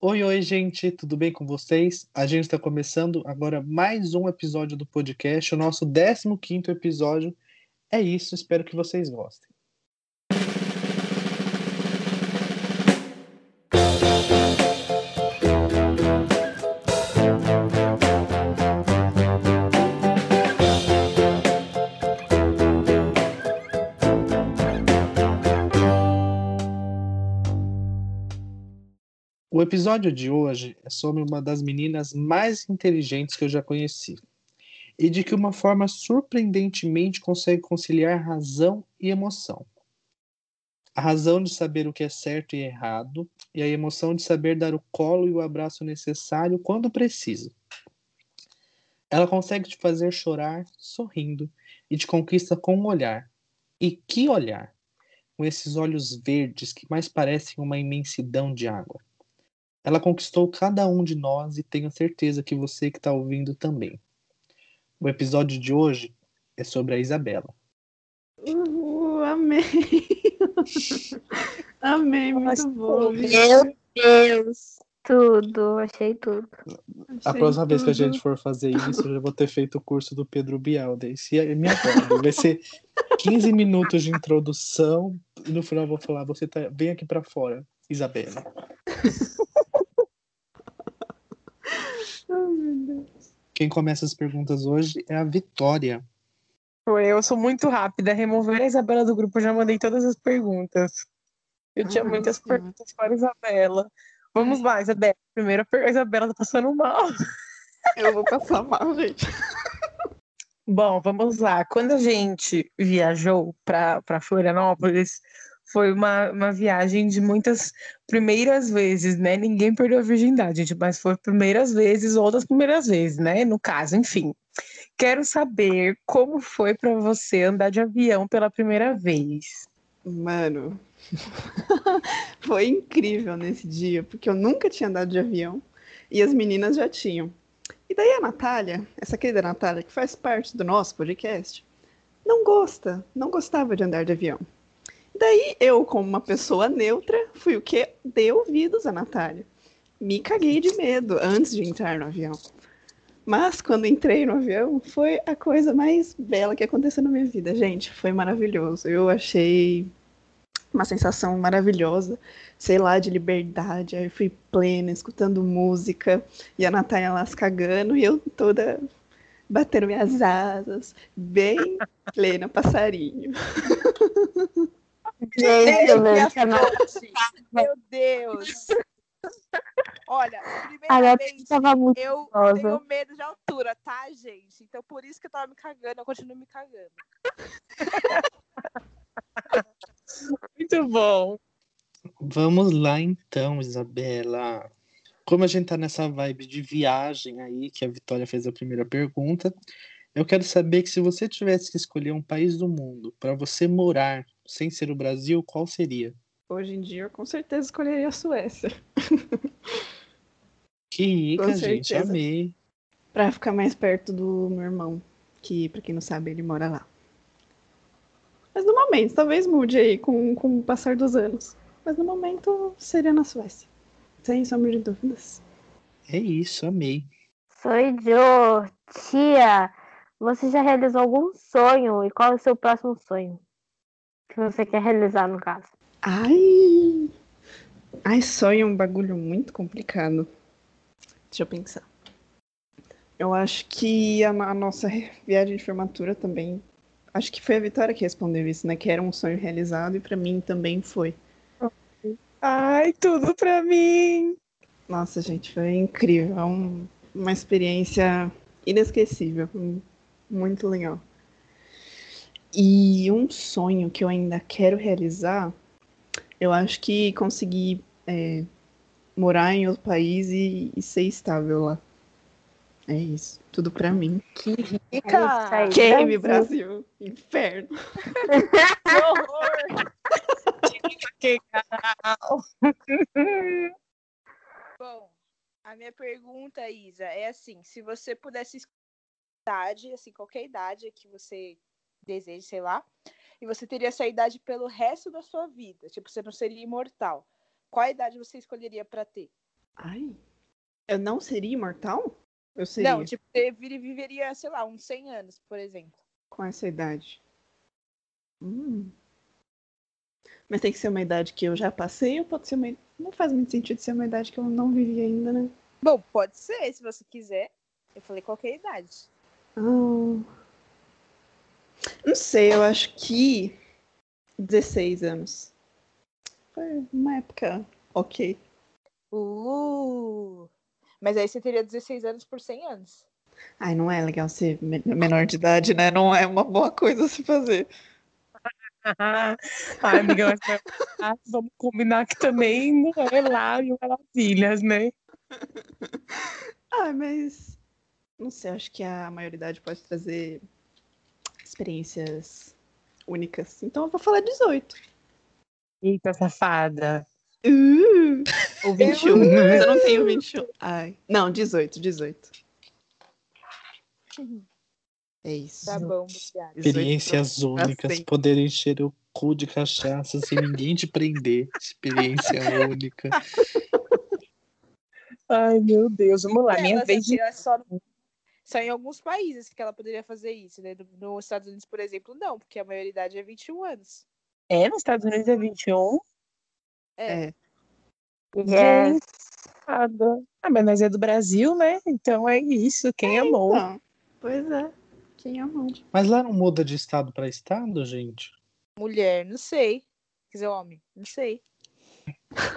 Oi, oi, gente, tudo bem com vocês? A gente está começando agora mais um episódio do podcast, o nosso 15 episódio. É isso, espero que vocês gostem. O episódio de hoje é sobre uma das meninas mais inteligentes que eu já conheci e de que uma forma surpreendentemente consegue conciliar razão e emoção. A razão de saber o que é certo e errado e a emoção de saber dar o colo e o abraço necessário quando precisa. Ela consegue te fazer chorar sorrindo e te conquista com um olhar. E que olhar! Com esses olhos verdes que mais parecem uma imensidão de água. Ela conquistou cada um de nós e tenho certeza que você que está ouvindo também. O episódio de hoje é sobre a Isabela. Uh, amei! amei, muito bom. Meu Deus! Tudo, achei tudo. A próxima vez que a gente for fazer isso, eu já vou ter feito o curso do Pedro Bial. Daí, se é minha voz, vai ser 15 minutos de introdução e no final eu vou falar: você tá, vem aqui para fora, Isabela. Quem começa as perguntas hoje é a Vitória. Eu sou muito rápida. Remover a Isabela do grupo, eu já mandei todas as perguntas. Eu tinha ah, muitas perguntas para a Isabela. Vamos lá, Isabela. Primeira pergunta, a Isabela tá passando mal. Eu vou passar mal, gente. Bom, vamos lá. Quando a gente viajou para Florianópolis, foi uma, uma viagem de muitas primeiras vezes, né? Ninguém perdeu a virgindade, gente, mas foi primeiras vezes ou das primeiras vezes, né? No caso, enfim. Quero saber como foi para você andar de avião pela primeira vez. Mano, foi incrível nesse dia, porque eu nunca tinha andado de avião e as meninas já tinham. E daí a Natália, essa querida Natália, que faz parte do nosso podcast, não gosta, não gostava de andar de avião. Daí eu, como uma pessoa neutra, fui o que? Dei ouvidos a Natália. Me caguei de medo antes de entrar no avião. Mas quando entrei no avião, foi a coisa mais bela que aconteceu na minha vida, gente. Foi maravilhoso. Eu achei uma sensação maravilhosa, sei lá, de liberdade. Aí eu fui plena, escutando música, e a Natália lá se cagando, e eu toda batendo minhas asas, bem plena, passarinho. Gente, Meu Deus. Olha, primeiramente, tava muito eu tenho medo de altura, tá, gente? Então por isso que eu tava me cagando, eu continuo me cagando. Muito bom. Vamos lá então, Isabela. Como a gente tá nessa vibe de viagem aí, que a Vitória fez a primeira pergunta, eu quero saber que se você tivesse que escolher um país do mundo para você morar, sem ser o Brasil, qual seria? Hoje em dia, eu com certeza escolheria a Suécia. Que rica, gente, amei. Pra ficar mais perto do meu irmão, que, pra quem não sabe, ele mora lá. Mas no momento, talvez mude aí com, com o passar dos anos. Mas no momento, seria na Suécia. Sem sombra de dúvidas. É isso, amei. Sou eu, tia. Você já realizou algum sonho? E qual é o seu próximo sonho? Que você quer realizar, no caso? Ai! Ai, sonho é um bagulho muito complicado. Deixa eu pensar. Eu acho que a, a, nossa viagem de formatura também. Acho que foi a Vitória que respondeu isso, né? Que era um sonho realizado e para mim também foi. Ai, tudo para mim! Nossa, gente, foi incrível. É um, uma experiência inesquecível. Muito legal. E um sonho que eu ainda quero realizar, eu acho que conseguir é, morar em outro país e, e, ser estável lá. É isso. Tudo pra mim. Que rica! Game Brasil. Inferno. que horror! que canal! Bom, a minha pergunta, Isa, é assim: se você pudesse idade, assim, qualquer idade que você deseje, sei lá, e você teria essa idade pelo resto da sua vida. Tipo, você não seria imortal. Qual idade você escolheria para ter? Ai. Eu não seria imortal? Eu seria Não, tipo, você viveria, sei lá, uns 100 anos, por exemplo. com essa idade. Hum. Mas tem que ser uma idade que eu já passei ou pode ser uma. Não faz muito sentido ser uma idade que eu não vivi ainda, né? Bom, pode ser, se você quiser. Eu falei qualquer idade. Ah. Não sei, eu acho que 16 anos. Foi uma época ok. Uh! Mas aí você teria 16 anos por 100 anos. Ai, não é legal ser me- menor de idade, né? Não é uma boa coisa a se fazer. Ai, amiga, mas ah, vamos combinar que também não é lá mil maravilhas, né? Ah, mas não sei, acho que a maioridade pode trazer experiências únicas. Então eu vou falar 18. Eita, safada. Uh, ou 21. Mas eu não tenho 21. Ai. Não, 18, 18. É isso. Tá bom, obrigada. 18 Experiências únicas, sempre. poder encher o cu de cachaça sem ninguém te prender. Experiência única. Ai, meu Deus, vamos lá. Minha Ela, vez de. assim, é só, só em alguns países que ela poderia fazer isso, né? No- Nos Estados Unidos, por exemplo, não, porque a maioridade é 21 anos. É, nos Estados Unidos é 21. É. Yes. Nada. Ah, mas nós é do Brasil, né? Então é isso. Quem amou? Então, pois é. Quem amou? Mas lá não muda de estado para estado, gente? Mulher, não sei. Quer dizer, homem, não sei.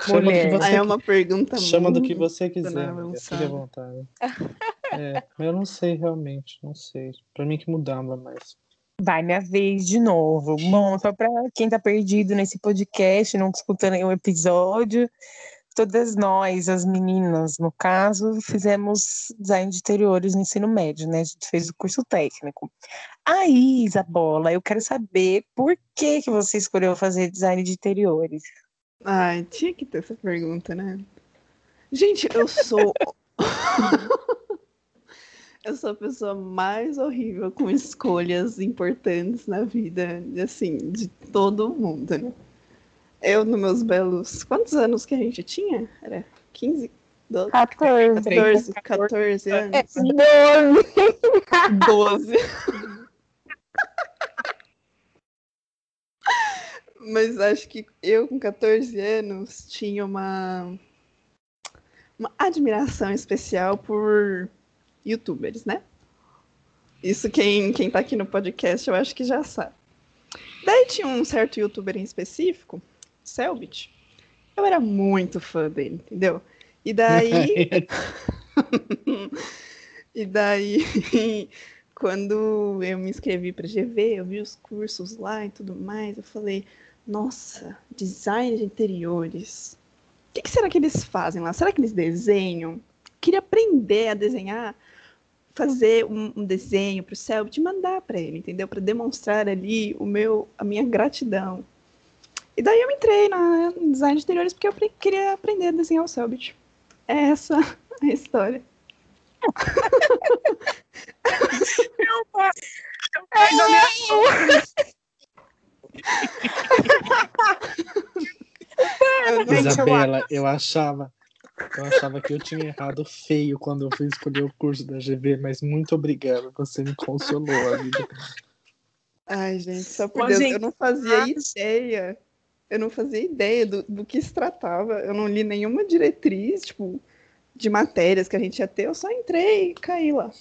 Chama do que Mulher. você, Aí é uma pergunta chama do muito que você quiser, Dona amiga. Fique à vontade. É, mas eu não sei realmente, não sei. Pra mim que mudava mais. Vai, minha vez de novo. Bom, só para quem tá perdido nesse podcast, não escutando nenhum episódio, todas nós, as meninas, no caso, fizemos design de interiores no ensino médio, né? A gente fez o curso técnico. Aí, Isabola, eu quero saber por que, que você escolheu fazer design de interiores. Ai, tinha que ter essa pergunta, né? Gente, eu sou. eu sou a pessoa mais horrível com escolhas importantes na vida, assim, de todo mundo, né? Eu, nos meus belos. Quantos anos que a gente tinha? Era 15? 12? 14. 14, 14 anos? É, 12. 12. Mas acho que eu, com 14 anos, tinha uma, uma admiração especial por youtubers, né? Isso quem, quem tá aqui no podcast eu acho que já sabe. Daí tinha um certo youtuber em específico, Selbit. Eu era muito fã dele, entendeu? E daí. E daí, quando eu me inscrevi para GV, eu vi os cursos lá e tudo mais, eu falei, nossa, design de interiores. O que, que será que eles fazem lá? Será que eles desenham? Queria aprender a desenhar, fazer um, um desenho para o Selbit e mandar para ele, entendeu? Para demonstrar ali o meu, a minha gratidão. E daí eu entrei na no design de interiores porque eu queria aprender a desenhar o Selbit. É essa a história. Eu não- Isabela, eu achava, eu achava que eu tinha errado feio quando eu fui escolher o curso da GV, mas muito obrigado, você me consolou, amiga. Ai, gente, só por Ô, Deus, gente, eu não fazia ideia. Eu não fazia ideia do, do que se tratava. Eu não li nenhuma diretriz, tipo, de matérias que a gente ia ter. Eu só entrei e caí lá.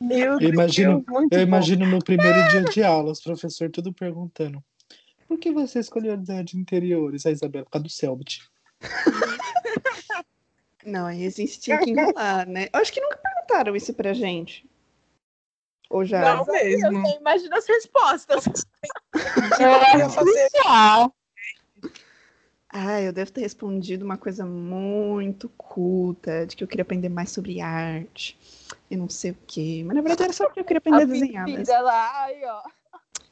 Meu Eu imagino- Deus, muito Eu bom. imagino no primeiro dia de aula, os professores tudo perguntando. Por que você escolheu design de interiores, a Isabela? Por causa do Selbit. Não, aí existia que enrolar, né? Eu acho que nunca perguntaram isso pra gente. Ou já? Não mesmo. Eu nem imagino as respostas. Eu já. Ah, eu devo ter respondido uma coisa muito culta, de que eu queria aprender mais sobre arte e não sei o quê. Mas na verdade era só porque eu queria aprender a, desenhar. mesmo. vida lá, ai, ó.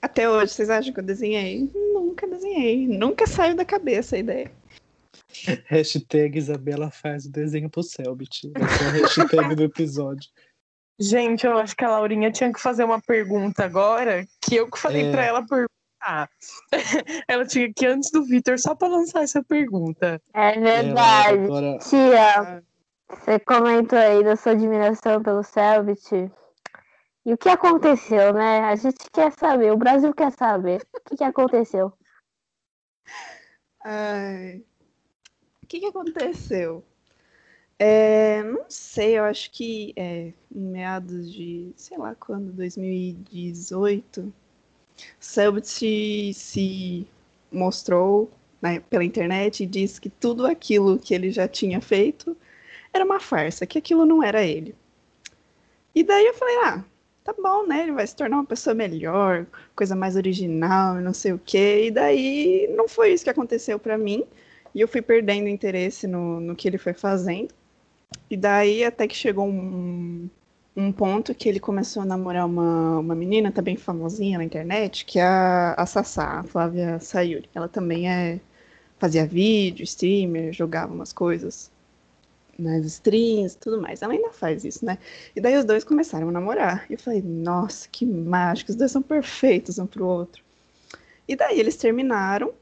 Até hoje, vocês acham que eu desenhei? Nunca desenhei. Nunca saiu da cabeça a ideia. Hashtag Isabela faz o desenho pro Selbit. Essa é a hashtag do episódio. Gente, eu acho que a Laurinha tinha que fazer uma pergunta agora, que eu que falei É. pra ela perguntar Ah, ela tinha que ir antes do Vitor só para lançar essa pergunta. É É, verdade. agora, Tia, você comentou aí da sua admiração pelo Selbit. E o que aconteceu, né? A gente quer saber, o Brasil quer saber. O que, que aconteceu? Ai. O que, que aconteceu? É, não sei, eu acho que é, em meados de, sei lá quando, 2018, Selbit se, mostrou né, pela internet e disse que tudo aquilo que ele já tinha feito era uma farsa, que aquilo não era ele. E daí eu falei, ah, tá bom, né? Ele vai se tornar uma pessoa melhor, coisa mais original não sei o quê. E daí não foi isso que aconteceu pra mim. E eu fui perdendo interesse no, no que ele foi fazendo. E daí até que chegou um, um ponto que ele começou a namorar uma, uma menina também famosinha na internet, que é a, a Sassá, a Flávia Sayuri. Ela também é fazia vídeo, streamer, jogava umas coisas nas streams e tudo mais. Ela ainda faz isso, né? E daí os dois começaram a namorar. E eu falei, nossa, que mágico, os dois são perfeitos um pro outro. E daí eles terminaram,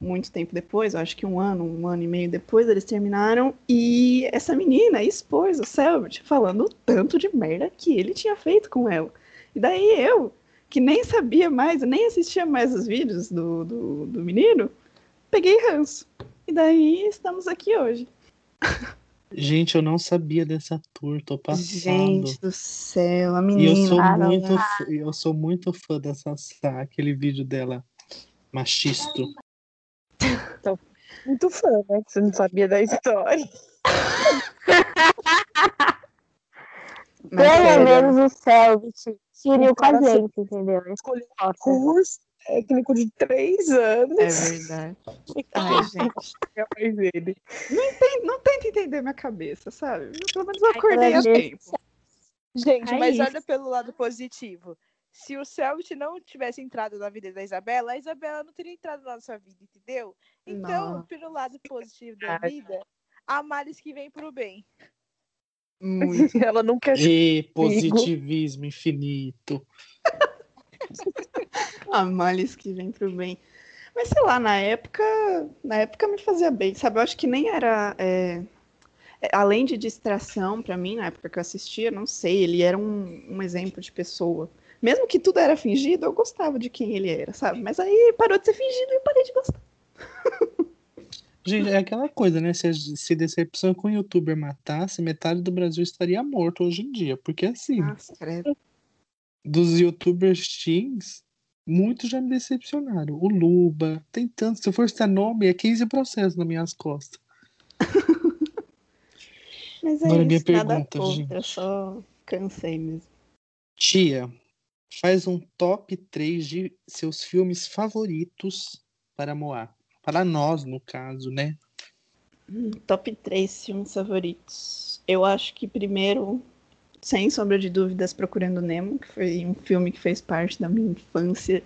muito tempo depois, eu acho que um ano, um ano e meio depois, eles terminaram. E essa menina expôs o Selbit falando o tanto de merda que ele tinha feito com ela. E daí eu, que nem sabia mais, nem assistia mais os vídeos do, do, do menino, peguei ranço. E daí estamos aqui hoje. gente, eu não sabia dessa tour, tô passando. Gente do céu, a E eu menina. sou Caramba. muito, fã- eu sou muito fã dessa Sá, aquele vídeo dela machisto. Muito fã, né? Que você não sabia da história. Mas Pelo menos o Selbit se uniu com a gente, entendeu? Escolheu um curso técnico de três anos. É verdade. Ai, gente. É mais ele. Tem- não tenta entender minha cabeça, sabe? Eu, pelo menos eu Ai, acordei a pelo menos- tempo. Gente, É mas isso. olha pelo lado positivo. Se o Selbit não tivesse entrado na vida da Isabela, a Isabela não teria entrado na nossa vida, entendeu? Então, Não. pelo lado positivo da vida, há males que vem pro bem. Muito. Ela nunca E positivismo infinito. A males que vem pro bem. Mas sei lá, na época, na época me fazia bem, sabe? Eu acho que nem era. é, é, além de distração pra mim, na época que eu assistia, não sei, ele era um, um exemplo de pessoa. Mesmo que tudo era fingido, eu gostava de quem ele era, sabe? Mas aí parou de ser fingido e eu parei de gostar. Gente, é aquela coisa, né? Se, se Decepção com o youtuber matasse, metade do Brasil estaria morto hoje em dia. Porque assim, Nossa, credo. dos youtubers teens, muitos já me decepcionaram. O Luba, tem tantos. Se eu for citar nome, é 15 processos nas minhas costas. Mas é Agora, minha isso, nada pergunta, contra, gente. eu só cansei mesmo. Tia, faz um top 3 de seus filmes favoritos para Moá. Para nós, no caso, né? Hum, Top 3 filmes favoritos. Eu acho que primeiro, sem sombra de dúvidas, Procurando Nemo, que foi um filme que fez parte da minha infância.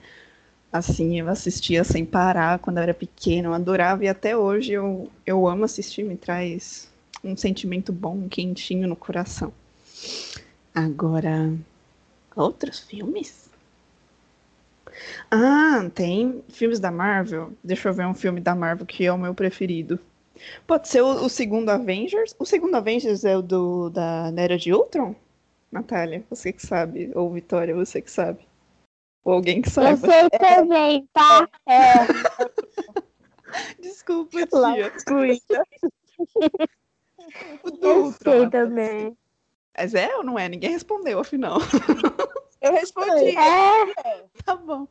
Assim, eu assistia sem parar quando eu era pequena, eu adorava e até hoje eu, eu amo assistir, me traz um sentimento bom, quentinho no coração. Agora, outros filmes? Ah, tem filmes da Marvel. Deixa eu ver um filme da Marvel que é o meu preferido. Pode ser o, o segundo Avengers. O segundo Avengers é o do da, Era de Ultron? Natália, você que sabe. Ou Vitória, você que sabe. Ou alguém que Eu saiba. sei também, tá? É, Desculpa, lá tia. excluída. O do eu Ultron. sei também. Mas é ou não é? Ninguém respondeu, afinal. Eu respondi. É, tá bom.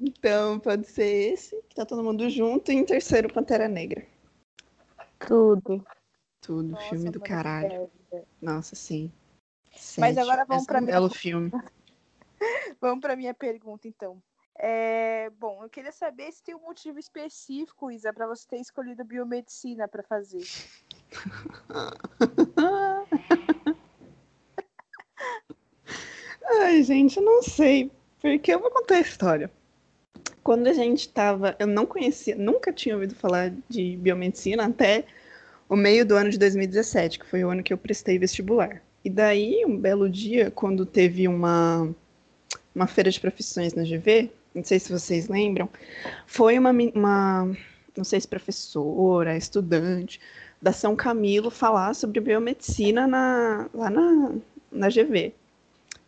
Então, pode ser esse, que tá todo mundo junto. E em terceiro, Pantera Negra. tudo. Tudo, Nossa, filme do caralho. Nossa, sim. Mas Sete. agora vamos pra é um minha- belo filme. Vamos para minha pergunta, então. É, bom, eu queria saber se tem um motivo específico, Isa, para você ter escolhido biomedicina para fazer. Ai, gente, eu não sei. Porque eu vou contar a história. Quando a gente tava. Eu não conhecia, nunca tinha ouvido falar de biomedicina até o meio do ano de 2017, que foi o ano que eu prestei vestibular. E daí, um belo dia, quando teve uma, uma feira de profissões na GV, não sei se vocês lembram, foi uma, uma não sei se professora, estudante da São Camilo falar sobre biomedicina na, lá na, na GV.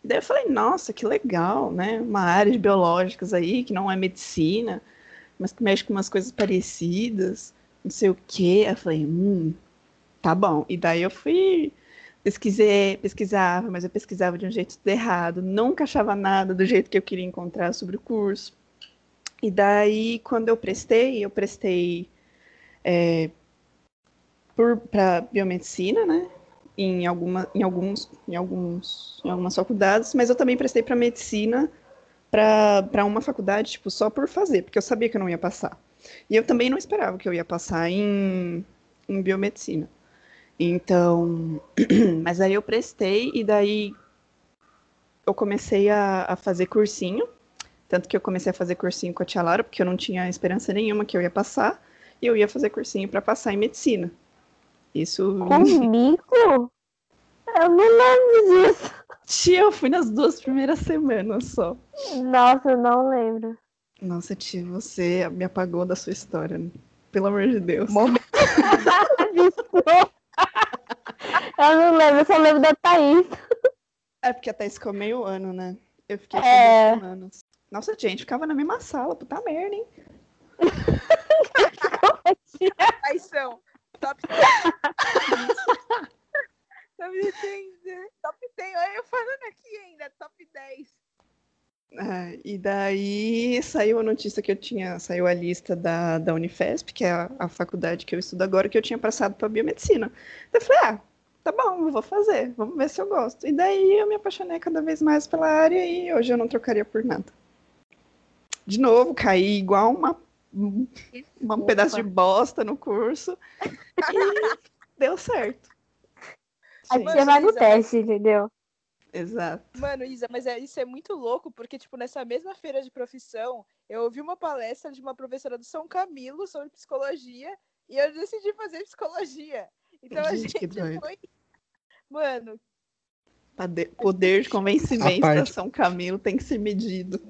Daí eu falei, nossa, que legal, né? Uma área de biológicas aí, que não é medicina, mas que mexe com umas coisas parecidas, não sei o quê. Eu falei, hum, tá bom. E daí eu fui, pesquisei, pesquisava, mas eu pesquisava de um jeito errado, nunca achava nada do jeito que eu queria encontrar sobre o curso. E daí, quando eu prestei, eu prestei é, para biomedicina, né? Em, alguma, em, alguns, em, alguns, em algumas faculdades, mas eu também prestei para medicina para uma faculdade, tipo, só por fazer, porque eu sabia que eu não ia passar. E eu também não esperava que eu ia passar em, em biomedicina. Então, mas aí eu prestei e daí eu comecei a, a fazer cursinho, tanto que eu comecei a fazer cursinho com a tia Laura, porque eu não tinha esperança nenhuma que eu ia passar, e eu ia fazer cursinho para passar em medicina. Isso. Comigo? Eu não lembro disso. Tia, eu fui nas duas primeiras semanas só. Nossa, eu não lembro. Nossa, tia, você me apagou da sua história. né? Pelo amor de Deus. Momento Desculpa. Eu não lembro, eu só lembro da Thaís. É porque a Thaís ficou meio ano, né? Eu fiquei É. duas semanas. Nossa, gente, ficava na mesma sala, puta merda, hein? Aí são top 10. top 10. Top 10. Olha eu falando aqui ainda, top 10. É, e daí saiu a notícia que eu tinha, saiu a lista da, da Unifesp, que é a, a faculdade que eu estudo agora, que eu tinha passado para biomedicina. Daí eu falei, ah, tá bom, eu vou fazer, vamos ver se eu gosto. E daí eu me apaixonei cada vez mais pela área e hoje eu não trocaria por nada. De novo, caí igual uma, um um pedaço de bosta no curso e deu certo. A Sim, tia vai no teste, entendeu? exato. Mano, Isa, mas é, isso é muito louco, porque, tipo, nessa mesma feira de profissão, eu ouvi uma palestra de uma professora do São Camilo sobre psicologia e eu decidi fazer psicologia. Então a Gente, gente que doido. foi. Mano, Poder de convencimento A da parte- São Camilo tem que ser medido.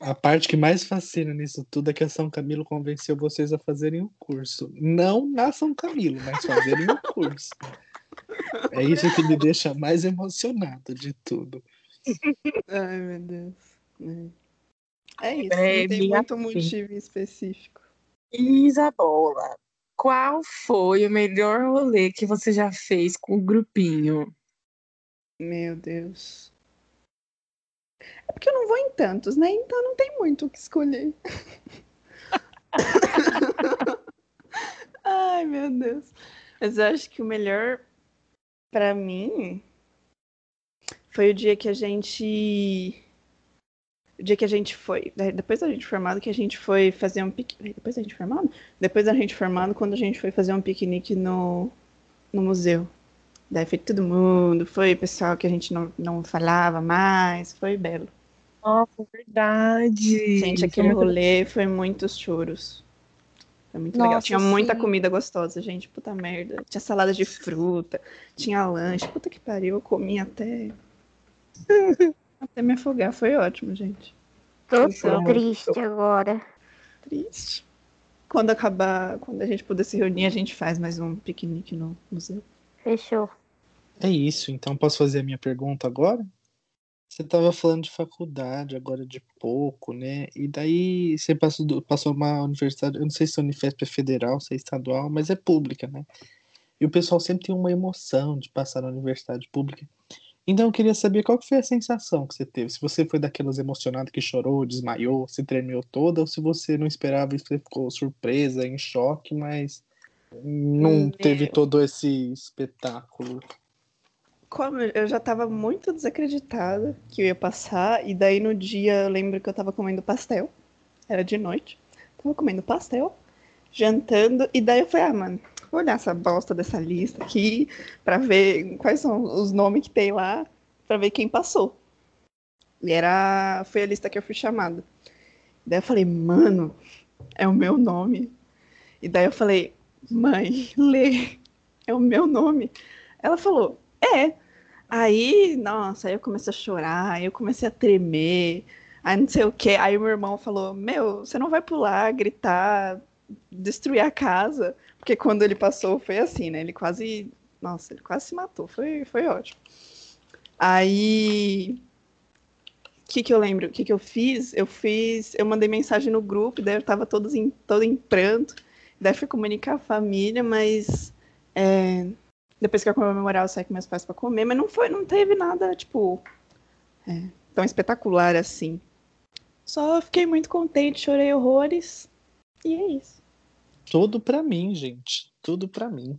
A parte que mais fascina nisso tudo é que a São Camilo convenceu vocês a fazerem o curso. Não na São Camilo, mas fazerem o curso. É isso que me deixa mais emocionado de tudo. Ai, meu Deus. É, é isso, É, não tem minha muito motivo específico. Isabola, qual foi o melhor rolê que você já fez com o grupinho? Meu Deus. É porque eu não vou em tantos, né? Então não tem muito o que escolher. Ai, meu Deus. Mas eu acho que o melhor pra mim foi o dia que a gente. O dia que a gente foi. de- Depois da gente formado, que a gente foi fazer um piquenique. Depois da gente formado? Depois da gente formado, quando a gente foi fazer um piquenique no, no museu. Daí foi todo mundo, foi pessoal que a gente não, não falava mais, foi belo. Nossa, verdade. Gente, Foi aquele muito- rolê foi muitos choros. Foi muito legal. Nossa, Tinha muita sim. comida gostosa, gente. Puta merda. Tinha salada de fruta, tinha lanche. Puta que pariu, eu comi até. até me afogar. Foi ótimo, gente. Tô Então- triste agora. Triste. Quando acabar, quando a gente puder se reunir, a gente faz mais um piquenique no museu. Fechou. É isso, então posso fazer a minha pergunta agora? Você estava falando de faculdade, agora de pouco, né? E daí você passou, passou uma universidade, eu não sei se a Unifesp é federal, se é estadual, mas é pública, né? E o pessoal sempre tem uma emoção de passar na universidade pública. Então eu queria saber qual que foi a sensação que você teve. Se você foi daquelas emocionadas que chorou, desmaiou, se tremeu toda, ou se você não esperava e ficou surpresa, em choque, mas não teve Meu. todo esse espetáculo. Como eu já tava muito desacreditada que eu ia passar, e daí no dia eu lembro que eu tava comendo pastel. Era de noite. Tava comendo pastel, jantando, e daí eu falei, ah, mano, vou olhar essa bosta dessa lista aqui pra ver quais são os nomes que tem lá, pra ver quem passou. E era. Foi a lista que eu fui chamada. Daí eu falei, mano, é o meu nome. E daí eu falei, mãe, lê, é o meu nome. Ela falou, é. Aí, nossa, aí eu comecei a chorar, aí eu comecei a tremer. Aí não sei o que. Aí meu irmão falou: Meu, você não vai pular, gritar, destruir a casa. Porque quando ele passou foi assim, né? Ele quase. Nossa, ele quase se matou. Foi, foi ótimo. Aí. O que, que eu lembro? O que, que eu fiz? Eu fiz. Eu mandei mensagem no grupo, daí eu tava todos em, todo em pranto. Daí fui comunicar a família, mas. É, depois que eu comemorar, eu saí com meus pais para comer, mas não foi, não teve nada, tipo. É, tão espetacular assim. Só fiquei muito contente, chorei horrores. E é isso. Tudo pra mim, gente. Tudo pra mim.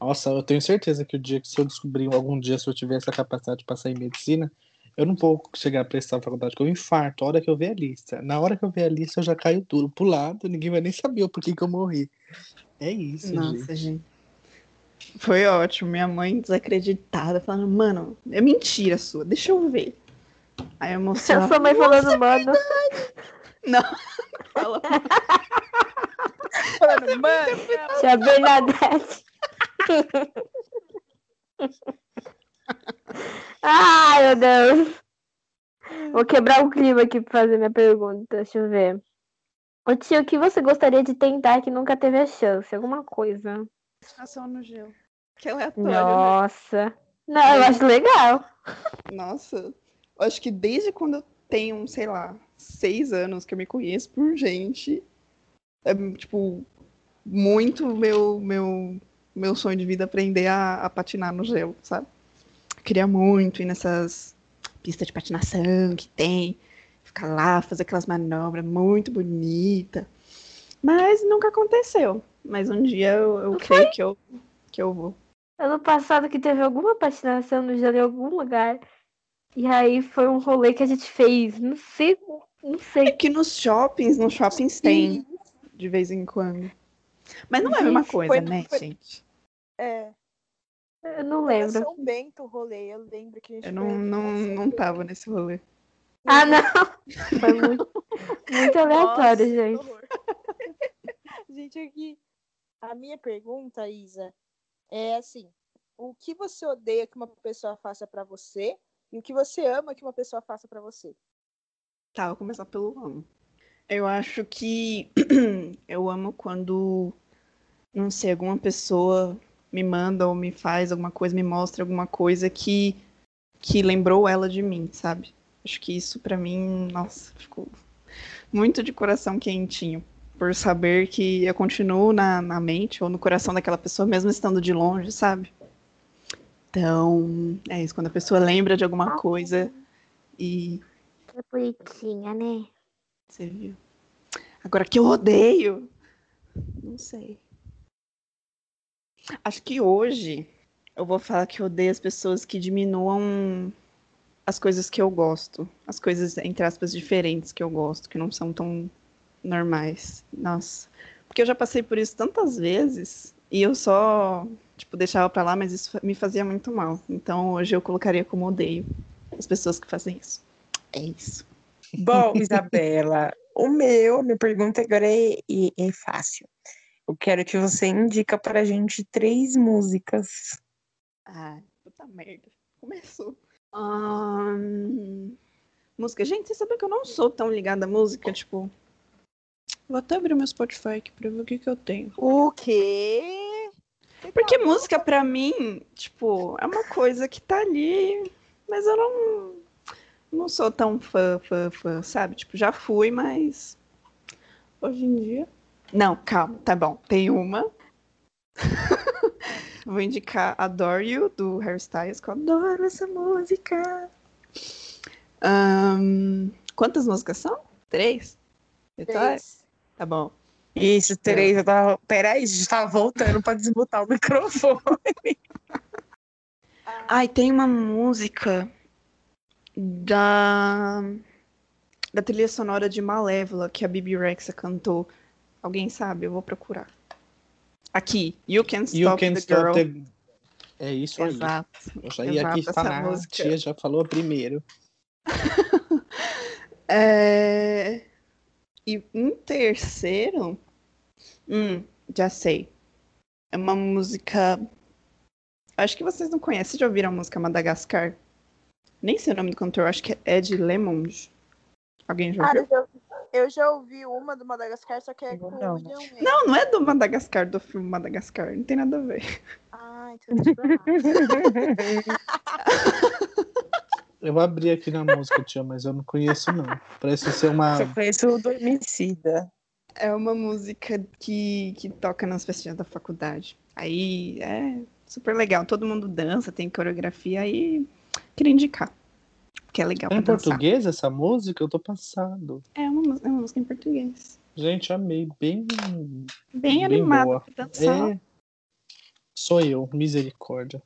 Nossa, eu tenho certeza que o dia que se eu descobrir algum dia, se eu tiver essa capacidade de passar em medicina, eu não vou chegar a prestar faculdade, que eu infarto a hora que eu ver a lista. Na hora que eu ver a lista, eu já caio duro pro lado, ninguém vai nem saber o porquê que eu morri. É isso, Nossa, gente. gente. Foi ótimo. Minha mãe desacreditada, falando, mano, é mentira sua, deixa eu ver. Aí eu mostrei. A sua mãe falando, mano. Não, fala. Mano, mano, Tia Bernadette. Ai, meu Deus. Vou quebrar o clima aqui pra fazer minha pergunta. Deixa eu ver. Ô tio, o que você gostaria de tentar que nunca teve a chance? Alguma coisa? Ação no gelo. Que aleatório, né? Nossa. Não, eu acho legal. Nossa. Eu acho que desde quando eu tenho, sei lá, seis anos que eu me conheço por gente, é, tipo, muito meu, meu, meu sonho de vida aprender a, a patinar no gelo, sabe? Eu queria muito ir nessas pistas de patinação que tem, ficar lá, fazer aquelas manobras muito bonita. Mas nunca aconteceu. Mas um dia eu, eu creio que eu, que eu vou. Ano passado que teve alguma patinação no gelo em algum lugar. E aí foi um rolê que a gente fez. Não sei, não É sei. que nos shoppings, nos shoppings tem, de vez em quando. Mas não é a mesma Gente, coisa, foi- né, foi- gente? é. Eu não Foi lembro. São Bento o rolê, eu lembro que a gente Eu foi não, não, não tava nesse rolê. Ah, não! Foi muito, muito aleatório, Nossa, gente. gente, aqui. A minha pergunta, Isa, é assim: o que você odeia que uma pessoa faça pra você e o que você ama que uma pessoa faça pra você? Tá, vou começar pelo amo. Eu acho que eu amo quando, não sei, alguma pessoa me manda ou me faz alguma coisa, me mostra alguma coisa que, que lembrou ela de mim, sabe? Acho que isso pra mim, nossa, ficou muito de coração quentinho. Por saber que eu continuo na, na mente ou no coração daquela pessoa, mesmo estando de longe, sabe? Então, é isso, quando a pessoa lembra de alguma coisa e Que bonitinha, né? Você viu? Agora que eu odeio. Não sei. Acho que hoje eu vou falar que eu odeio as pessoas que diminuam as coisas que eu gosto. As coisas, entre aspas, diferentes que eu gosto, que não são tão normais. Nossa. Porque eu já passei por isso tantas vezes e eu só, tipo, deixava pra lá, mas isso me fazia muito mal. Então hoje eu colocaria como odeio as pessoas que fazem isso. É isso. Bom, Isabela, o meu, minha pergunta agora é, é- é fácil. Eu quero que você indica pra gente três músicas. Ai, puta merda. Começou. Ahn, Música. Gente, você sabe que eu não sou tão ligada à música, tipo. Vou até abrir meu Spotify aqui pra ver o que, que eu tenho. O quê? Porque tá música, pra mim, tipo, é uma coisa que tá ali, mas eu não, não sou tão fã, fã, fã, sabe? Tipo, já fui, mas hoje em dia. Não, calma, tá bom. Tem uma. Vou indicar Adore You, do Harry Styles, que eu adoro essa música. Ahn, quantas músicas são? Três? Três. Tá bom. Isso, três. Eu tava... Peraí, a gente tava voltando pra desmutar o microfone. Ai, tem uma música da da trilha sonora de Malévola que a Bibi Rexa cantou. Alguém sabe? Eu vou procurar. Aqui, You Can Stop You can the stop Girl. the... É isso aí. Exato. Eu já ia aqui exato, essa falar. A música. tia já falou primeiro. É, E um terceiro, hum, já sei. É uma música. Acho que vocês não conhecem. Já ouviram a música Madagascar? Nem sei o nome do cantor, acho que é Ed Lemond. Alguém já ouviu? eu já, eu já ouvi uma do Madagascar, só que é com Não. o William Wayne. Não, não é do Madagascar, do filme Madagascar. Não tem nada a ver. Ah, então eu. Eu abri aqui na música, tia, mas eu não conheço, não. Parece ser uma. Só conheço o do Emicida. É uma música que, que toca nas festinhas da faculdade. Aí é super legal. Todo mundo dança, tem coreografia. Aí queria indicar. Que é legal É em dançar. português essa música? Eu tô passado. É uma, é uma música em português. Gente, amei. Bem. Bem, Bem animada pra dançar. É. Sou eu, misericórdia.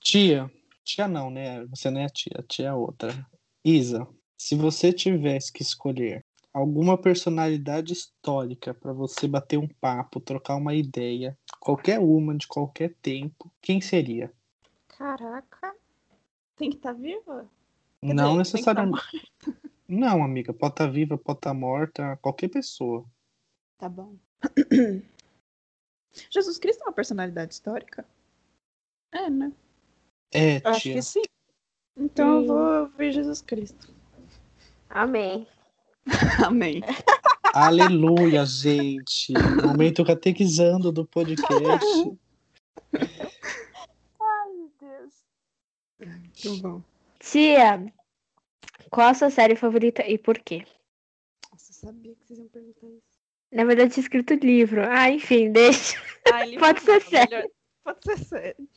Tia. Tia não, né? Você não é a tia, a tia é outra. Isa, se você tivesse que escolher alguma personalidade histórica pra você bater um papo, trocar uma ideia, qualquer uma de qualquer tempo, quem seria? Caraca. Tem que estar viva? Quer não dizer, tá necessariamente. Não, amiga, pode estar viva, pode estar morta, qualquer pessoa. Tá bom. Jesus Cristo é uma personalidade histórica? É, né? É, Eu acho tia. que sim. Então eu Sim. vou ver Jesus Cristo. Amém. Amém. Aleluia, gente. Momento catequizando do podcast. Ai, meu Deus. Muito bom. Tia, qual a sua série favorita e por quê? Nossa, eu sabia que vocês iam perguntar isso. Na verdade, tinha escrito livro. Ah, enfim, deixa. Ah, Pode ser sério. melhor- Pode ser sério.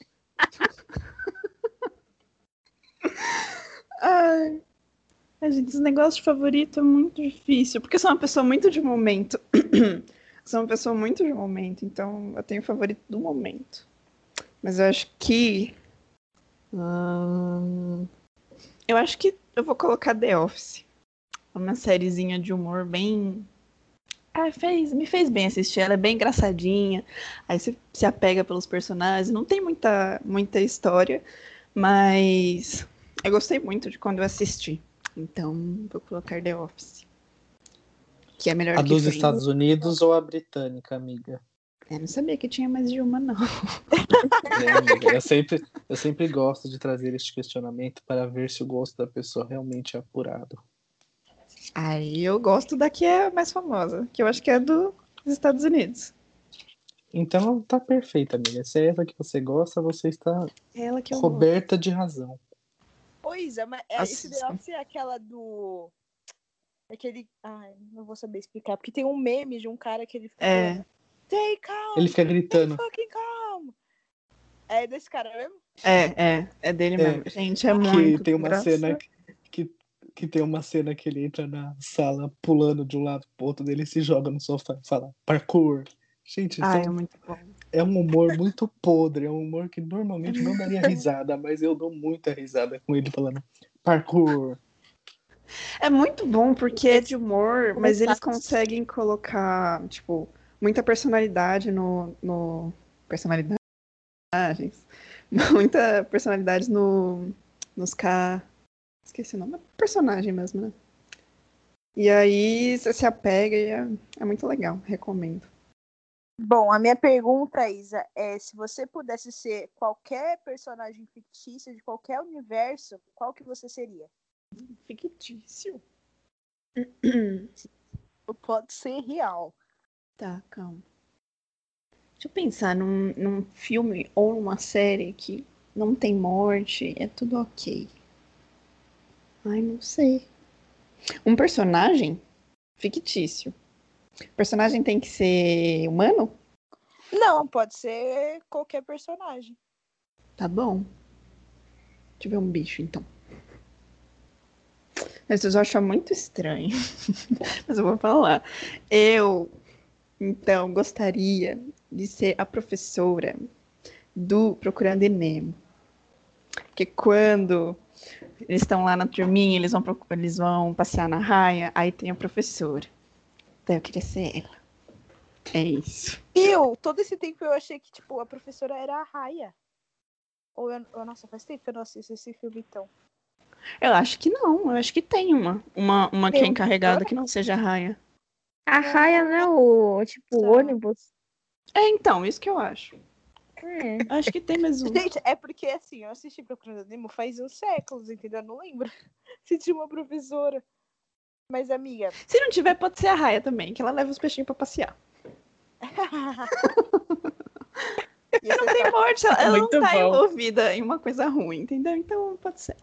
Ai. Gente, esse negócio de favorito é muito difícil, porque eu sou uma pessoa muito de momento. sou uma pessoa muito de momento, então eu tenho favorito do momento. Mas eu acho que. Hum, eu acho que eu vou colocar The Office. É uma sériezinha de humor bem. Ah, fez, me fez bem assistir. Ela é bem engraçadinha. Aí você se apega pelos personagens. Não tem muita, muita história, mas eu gostei muito de quando eu assisti. Então, vou colocar The Office. Que é melhor A que dos Friends. Estados Unidos ou a britânica, amiga? Eu não sabia que tinha mais de uma, não. É, amiga, Eu sempre, eu sempre gosto de trazer este questionamento para ver se o gosto da pessoa realmente é apurado. Aí eu gosto da que é mais famosa, que eu acho que é do- dos Estados Unidos. Então tá perfeito, amiga. Se é essa que você gosta, você está É ela que eu gosto. coberta de razão. Pois é, mas é, esse The Assista. Office é aquela do. Aquele. Ai, não vou saber explicar. Porque tem um meme de um cara que ele fica. É. Stay calm! Ele fica gritando. Stay fucking calm! É desse cara mesmo? É, é, é dele É. mesmo. Gente, é Que muito tem uma engraçado. cena que, que tem uma cena que ele entra na sala pulando de um lado pro outro dele se joga no sofá e fala parkour. Gente, isso Ai, é muito bom. É um humor muito podre, é um humor que normalmente não daria risada, mas eu dou muita risada com ele falando parkour. É muito bom porque é de humor, mas eles conseguem colocar, tipo, muita personalidade no, no personalidades, muita personalidade no nos K, esqueci o nome, é personagem mesmo, né? E aí você se apega e é, é muito legal, recomendo. Bom, a minha pergunta, Isa, é se você pudesse ser qualquer personagem fictício de qualquer universo, qual que você seria? Fictício. Pode ser real. Tá, calma. Deixa eu pensar num, num filme ou numa série que não tem morte, é tudo ok. Ai, não sei. Um personagem fictício. O personagem tem que ser humano? Não, pode ser qualquer personagem. Tá bom. Deixa eu ver um bicho, então. Eu já acho muito estranho. Mas eu vou falar. Eu, então, gostaria de ser a professora do Procurando Nemo. Porque quando eles estão lá na turminha, eles vão, eles vão passear na raia, aí tem a professora. Então eu queria ser ela. É isso. Eu, todo esse tempo eu achei que, tipo, a professora era a Raia. Ou eu, nossa, faz tempo que eu não assisto esse filme, então. Eu acho que não, eu acho que tem uma. Uma, uma que é Tem. encarregada que não seja a raia. A raia não é o tipo ônibus. É, então, isso que eu acho. É. Acho que tem mais um. Gente, é porque, assim, eu assisti Procurando Nemo faz uns séculos, entendeu? Eu não lembro se tinha uma professora. Mas, amiga, Se não tiver, pode ser a Raia também, que ela leva os peixinhos pra passear. e você Não tem sabe- morte, ela, ela não tá bom. envolvida em uma coisa ruim, entendeu? Então pode ser.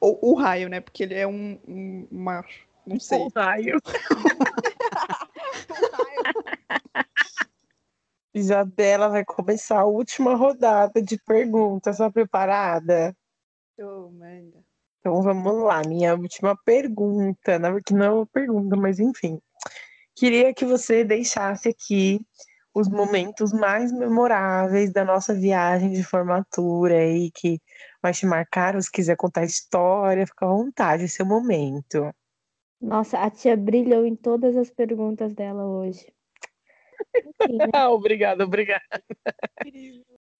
Ou o raio, né? Porque ele é um, um macho. Não sei. Um raio. Isabela vai começar a última rodada de perguntas. Tá preparada? Ô, manda. Então vamos lá, minha última pergunta, na verdade não é uma pergunta, mas enfim. Queria que você deixasse aqui os momentos mais memoráveis da nossa viagem de formatura aí, que vai te marcar, ou se quiser contar história, fica à vontade, esse é o momento. Nossa, a tia brilhou em todas as perguntas dela hoje. Enfim, né? Ah, obrigada, obrigada.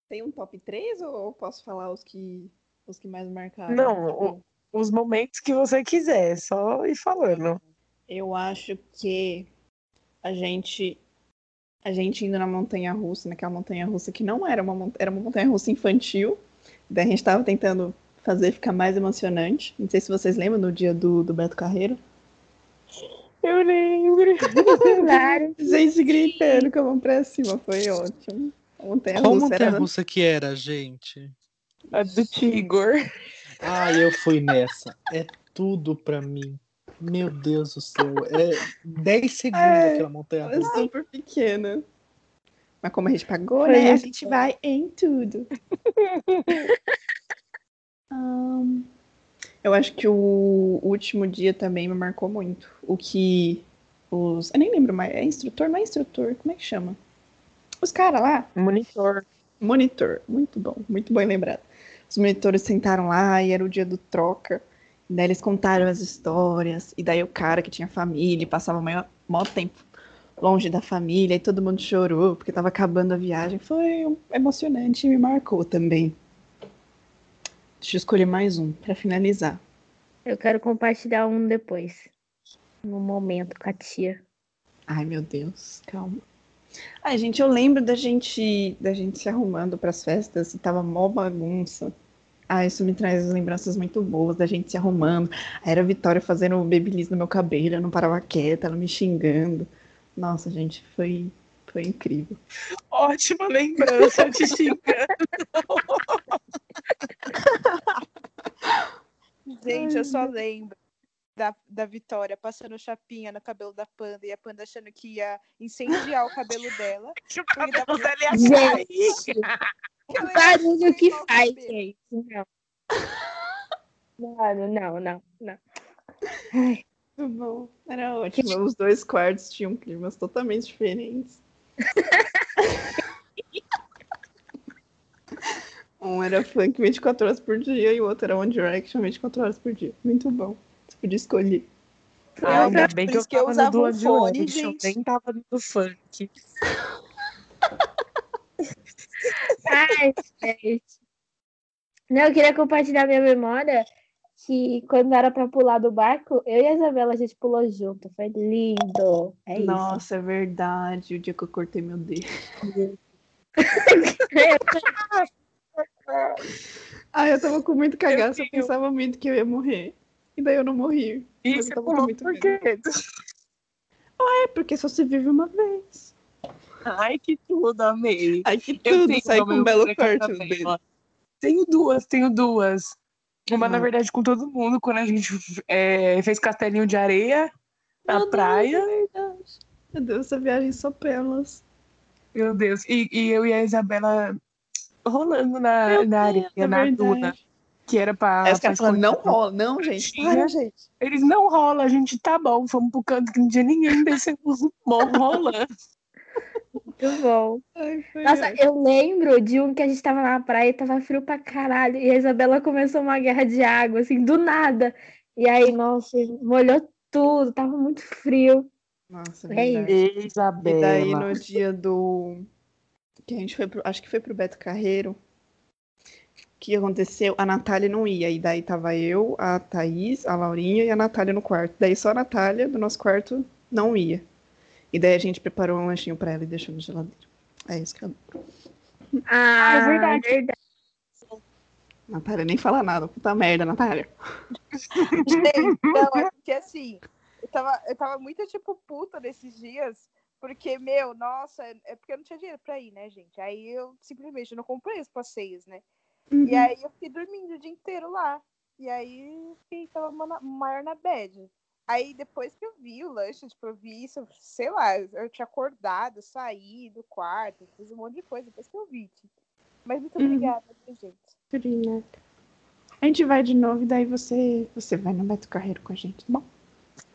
Tem um top 3 ou posso falar os que, os que mais marcaram? Não, Tipo, Os momentos que você quiser, só ir falando. Eu acho que a gente a gente indo na montanha russa, naquela montanha russa que não era uma era uma montanha russa infantil, daí a gente tava tentando fazer ficar mais emocionante. Não sei se vocês lembram do dia do, do Beto Carreiro. Eu lembro. Claro. Gente gritando com a mão pra cima, foi ótimo. A montanha Qual russa montanha era russa que era, gente? A do Tigor. Ah, eu fui nessa. É tudo pra mim. Meu Deus do céu. É 10 segundos É, aquela montanha Ela é russa. super pequena. Mas como a gente pagou, né? A gente vai em tudo. Ahn, eu acho que o último dia também me marcou muito. O que os. Eu nem lembro mais. É instrutor? Não é instrutor? Como é que chama? Os caras lá. Monitor. Monitor. Muito bom. Muito bem lembrado. Os monitores sentaram lá e era o dia do troca. E daí eles contaram as histórias. E daí o cara que tinha família passava o maior, maior tempo longe da família e todo mundo chorou porque tava acabando a viagem. Foi emocionante e me marcou também. Deixa eu escolher mais um pra finalizar. Eu quero compartilhar um depois. No momento com a tia. Ai, meu Deus, calma. Ai, gente, eu lembro da gente da gente se arrumando pras festas e tava mó bagunça. Ah, isso me traz lembranças muito boas da gente se arrumando. Aí era a Vitória fazendo o babyliss no meu cabelo, eu não parava quieta, ela me xingando. Nossa, gente, foi, foi incrível. Ótima lembrança, te xingando. Gente, eu só lembro da, da Vitória passando chapinha no cabelo da Panda e a Panda achando que ia incendiar o cabelo dela. O cabelo dela ia Gente. Que barulho que faz, gente. Não. Mano, não, não, não. Ai, Muito bom. Era ótimo. Os dois quartos tinham climas totalmente diferentes. um era funk 24 horas por dia e o outro era One Direction 24 horas por dia. Muito bom. Você podia escolher. Ah, ainda bem que eu isso que eu tava no usava um One fone, Direction, gente. nem tava no funk. ai, gente. Não, eu queria compartilhar minha memória que quando era pra pular do barco, eu e a Isabela a gente pulou junto. Foi lindo. É isso. Nossa, é verdade. O dia que eu cortei meu dedo. Ah, eu tava com muito cagaço. Eu pensava muito que eu ia morrer. E daí eu não morri. E você pulou muito por quê? É porque só se vive uma vez. Ai, que tudo, amei. Ai, que tudo. Sai com um belo corte no dedo. Tenho duas, tenho duas. Uma, na Ah. verdade, com todo mundo, quando a gente é, fez castelinho de areia na Meu Deus, praia. é verdade. Meu Deus, essa viagem só pelas. Meu Deus. E, e eu e a Isabela rolando na, na areia, é na verdade. duna. Que era pra. Aí os pra caras não rola. Não, gente. Para, gente. Eles não rola, a gente tá bom, fomos pro canto que não tinha ninguém, descemos o morro rolando. Muito bom. Ai, Nossa, ótimo. eu lembro de um que a gente tava na praia e tava frio pra caralho. E a Isabela começou uma guerra de água, assim, do nada. E aí, nossa, molhou tudo, tava muito frio. Nossa, É verdade. E Isabela. daí no dia do. Que a gente foi pro... Acho que foi pro Beto Carreiro. O que aconteceu? A Natália não ia. E daí tava eu, a Thaís, a Laurinha e a Natália no quarto. Daí só a Natália do nosso quarto não ia. E daí a gente preparou um lanchinho pra ela e deixou na geladeira. É isso que eu. Ah, é verdade. Natália nem fala nada. Puta merda, Natália. Gente, não, é porque assim, eu tava, eu tava muito, tipo, puta nesses dias, porque, meu, nossa, é porque eu não tinha dinheiro pra ir, né, gente? Aí eu simplesmente não comprei os passeios, né? Uhum. E aí eu fiquei dormindo o dia inteiro lá. E aí eu fiquei, tava ma- maior na bad. Aí depois que eu vi o lanche, tipo, eu vi isso, sei lá, eu tinha acordado, saí do quarto, fiz um monte de coisa depois que eu vi. tipo. Mas muito Uhum. obrigada, gente. Karina. A gente vai de novo e daí você, você vai no Beto Carreiro com a gente, tá bom?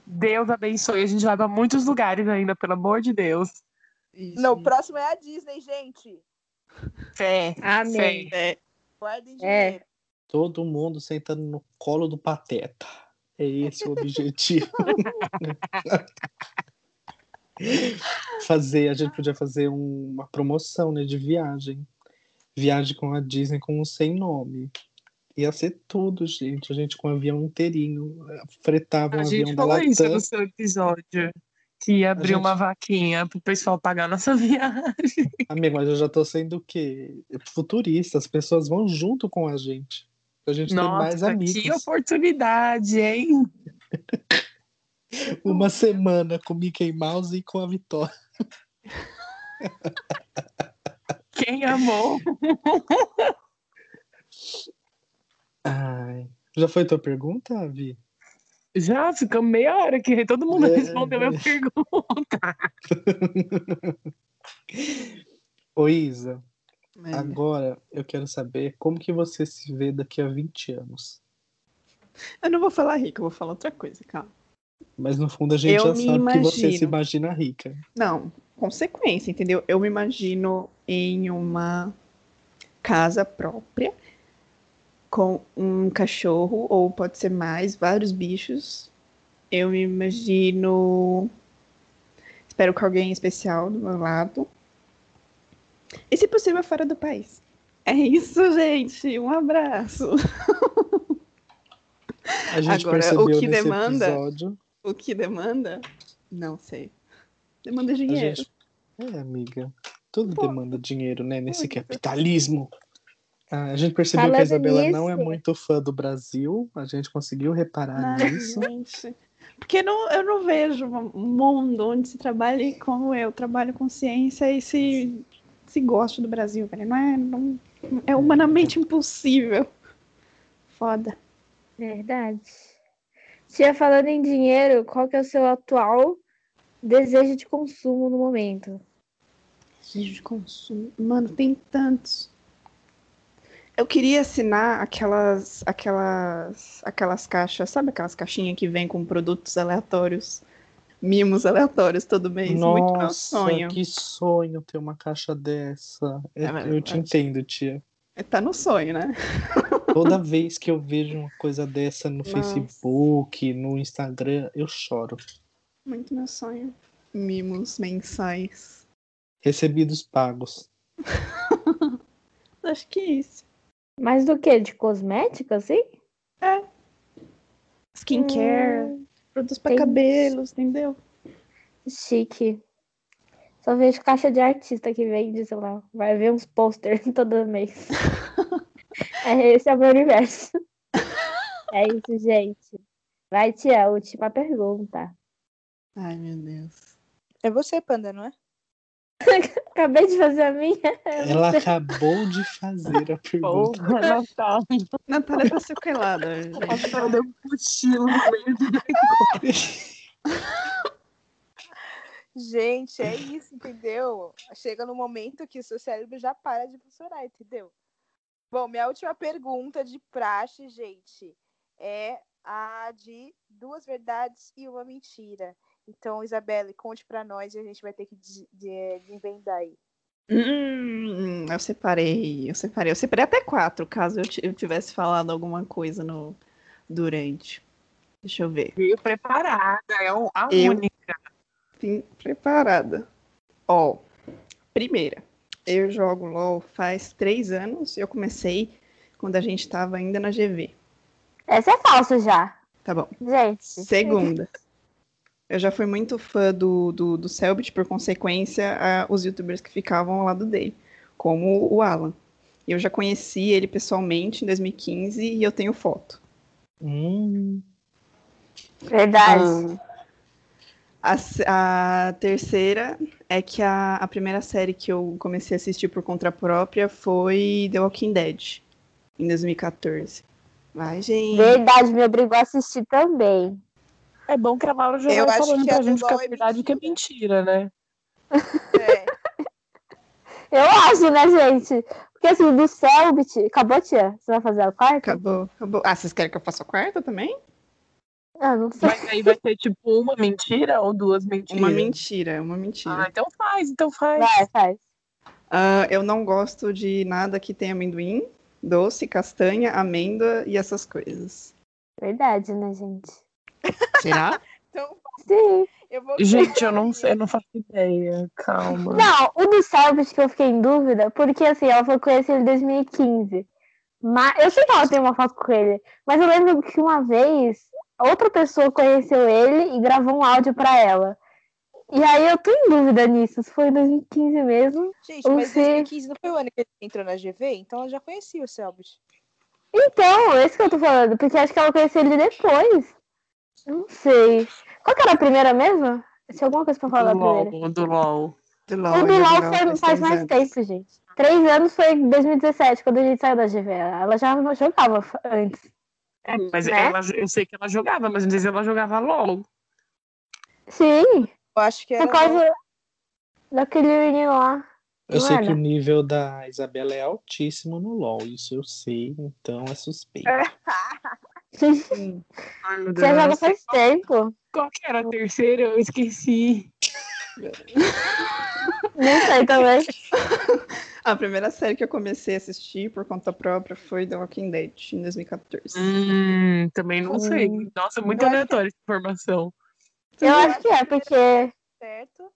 Deus abençoe. A gente vai pra muitos lugares ainda, pelo amor de Deus. Isso. Não, o próximo é a Disney, gente. Fé. Amém. Fé. É, Guardem É. dinheiro. Todo mundo sentando no colo do pateta. É esse o objetivo. fazer, a gente podia fazer um- uma promoção, né, de viagem. Viagem com a Disney com um sem nome. Ia ser tudo, gente. A gente com o avião inteirinho. Fretava um A avião gente da falou isso Latam. no seu episódio. Que ia abrir gente- uma vaquinha pro pessoal pagar nossa viagem. Amigo, mas eu já tô sendo o quê? Futurista. As pessoas vão junto com a gente. Pra gente ter mais Nossa, amigos. que oportunidade, hein? Uma semana com Mickey Mouse e com a Vitória. Quem amou? Ai. Já foi tua pergunta, Vi? Já ficamos meia hora aqui. Todo mundo É, respondeu minha pergunta. Ô, Isa, é. agora eu quero saber como que você se vê daqui a 20 anos. Eu não vou falar rica, eu vou falar outra coisa, calma. Mas no fundo a gente Eu já sabe que você se imagino. imagina rica. Não, consequência, entendeu? Eu me imagino em uma casa própria com um cachorro, ou pode ser mais, vários bichos. Eu me imagino. Espero que alguém especial do meu lado. E se possível, fora do país. É isso, gente. Um abraço. A gente Agora, percebeu o que nesse demanda- episódio. O que demanda? Não sei. Demanda dinheiro. gente... É, amiga. Tudo Pô. demanda dinheiro, né? Nesse Muito. capitalismo. Ah, a gente percebeu que a Falando Isabela não é nisso- muito fã do Brasil. A gente conseguiu reparar Ai, nisso. gente. Porque não, eu não vejo um mundo onde se trabalhe como eu trabalho com ciência e se, se goste do Brasil, velho. Não é, não, é humanamente impossível. Foda. Verdade. Tia, falando em dinheiro, qual que é o seu atual desejo de consumo no momento? Desejo de consumo. Mano, tem tantos. Eu queria assinar aquelas, aquelas, aquelas caixas, sabe aquelas caixinhas que vem com produtos aleatórios, mimos aleatórios todo mês? Muito meu Nossa, sonho. que sonho ter uma caixa dessa. É, É, mas eu te acho- entendo, tia. Tá no sonho, né? Toda vez que eu vejo uma coisa dessa no Nossa. Facebook, no Instagram, eu choro. Muito meu sonho. Mimos mensais. Recebidos pagos. Acho que é isso. Mais do que? De cosmética, assim? Skincare, Hum, produtos pra tem- cabelos, entendeu? chique. Só vejo caixa de artista que vende, sei lá, vai ver uns posters todo mês. é, esse é o meu universo. É isso, gente. Vai, tia, última pergunta. Ai, meu Deus. É você, Panda, não é? Acabei de fazer a minha. Ela acabou de fazer a pergunta. Porra, Natália. Natália tá sequelada. gente. Natália deu um cochilo no meio do Gente, é isso, entendeu? Chega no momento que o seu cérebro já para de funcionar, entendeu? Bom, minha última pergunta de praxe, gente, é a de duas verdades e uma mentira. Então, Isabelle, conte pra nós e a gente vai ter que de, de, desvendar aí. Hum, eu separei, eu separei. Eu separei até quatro, caso eu, ti- eu tivesse falado alguma coisa no durante. Deixa eu ver. Veio preparada, é a Eu- única. Sim, preparada. Ó, primeira, eu jogo LOL faz três anos. Eu comecei quando a gente tava ainda na GV. Essa é falsa já. Tá bom. Gente. Segunda. Eu já fui muito fã do, do, do Selbit, por consequência, a- os youtubers que ficavam ao lado dele, como o Alan. Eu já conheci ele pessoalmente em 2015 e eu tenho foto. Hum, Verdade. Ah, a, a terceira é que a, a primeira série que eu comecei a assistir por conta própria foi The Walking Dead, em 2014. Vai, gente. Verdade, me obrigou a assistir também. É bom que a Laura já Eu vai falando que pra a do gente que é verdade que é mentira, né? É. Eu acho, né, gente? Porque assim, do Selbit. Acabou, tia? Você vai fazer a quarta? Acabou, acabou. Ah, vocês querem que eu faça a quarta também? Ah, não sei. Mas aí vai ter tipo uma mentira ou duas mentiras? Uma mentira, uma mentira. Ah, então faz, então faz. Vai, faz. Ah, eu não gosto de nada que tenha amendoim, doce, castanha, amêndoa e essas coisas. Verdade, né, gente? Será? Então, Sim. eu vou. Gente, eu não sei, eu não faço ideia. Calma. Não, o do Selbit que eu fiquei em dúvida, porque assim, ela foi conhecer ele em 2015. Mas eu sei que ela tem uma foto com ele, mas eu lembro que uma vez outra pessoa conheceu ele e gravou um áudio pra ela. E aí eu tô em dúvida nisso, se foi em 2015 mesmo. Gente, Ou mas se- 2015 não foi o ano que ele entrou na GV, então ela já conhecia o Selbit. Então, é isso que eu tô falando, porque acho que ela conheceu ele depois. Não sei. Qual que era a primeira mesmo? Tinha alguma coisa pra falar da do primeira? LOL, do LOL. Do O LOL, do eu LOL foi, faz mais anos. tempo, gente. Três anos foi em 2017, quando a gente saiu da GV. Ela já jogava antes. É, mas Né? ela, eu sei que ela jogava, mas não sei se ela jogava LOL. Sim, Eu acho que era. por causa daquele menino lá. eu sei era? que o nível da Isabela é altíssimo no LoL, isso eu sei, então é suspeito. Ai, meu Você joga não sei faz tempo. Qual que era a terceira? Eu esqueci. Nem sei também. A primeira série que eu comecei a assistir por conta própria foi The Walking Dead, em 2014. Hum, também não sei. Hum. Nossa, muito Eu aleatória essa informação. Eu acho que é, porque. certo,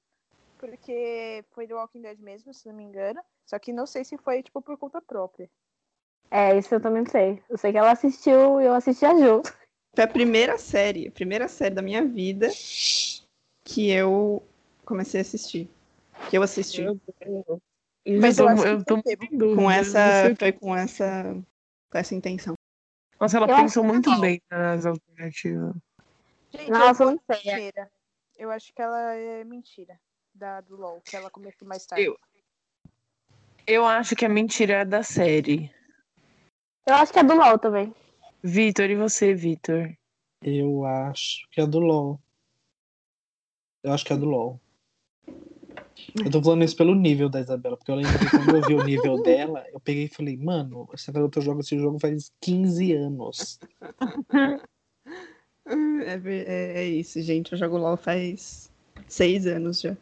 porque foi do Walking Dead mesmo, se não me engano. Só que não sei se foi, tipo, por conta própria. É, isso eu também não sei. Eu sei que ela assistiu e eu assistia junto. Foi a primeira série, a primeira série da minha vida que eu comecei a assistir. Que eu assisti. Mas eu, eu tô, eu dúvida. Com não essa. Foi com essa. Com essa intenção. Nossa, ela Eu pensou acho que muito bem nas alternativas. Gente, Nossa, eu não sei. é. primeira. Eu acho que ela é mentira. Da do LOL, que ela começou mais tarde. Eu- Eu acho que a mentira é da série. Eu acho que é do LOL também. Vitor, e você, Vitor? Eu acho que é do LoL. Eu acho que é do LoL. Eu tô falando isso pelo nível da Isabela, porque eu lembro que quando eu vi o nível dela, eu peguei e falei, mano, essa garota joga esse jogo faz 15 anos. É, é, é isso, gente. Eu jogo LOL faz seis anos já.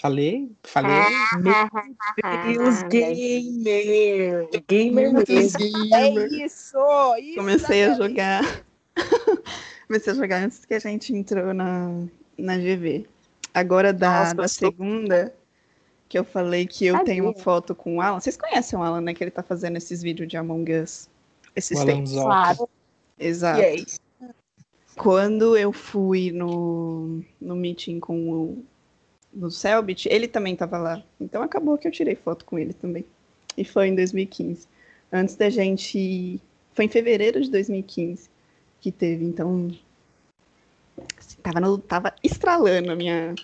Falei? Falei? Deus, gamer! Gamer mesmo. É isso! isso Comecei a jogar. Comecei a jogar antes que a gente entrou na, na GV. Agora da, Nossa, da segunda, que eu falei que eu tenho uma foto com o Alan. Vocês conhecem o Alan, né? Que ele tá fazendo esses vídeos de Among Us. Esses tempos. Claro. Exato. Yes. Quando eu fui no, no meeting com o no Selbit, ele também tava lá. Então acabou que eu tirei foto com ele também. E foi em 2015. Antes da gente. Foi em fevereiro de 2015 que teve, então. assim, tava, no, tava estralando a minha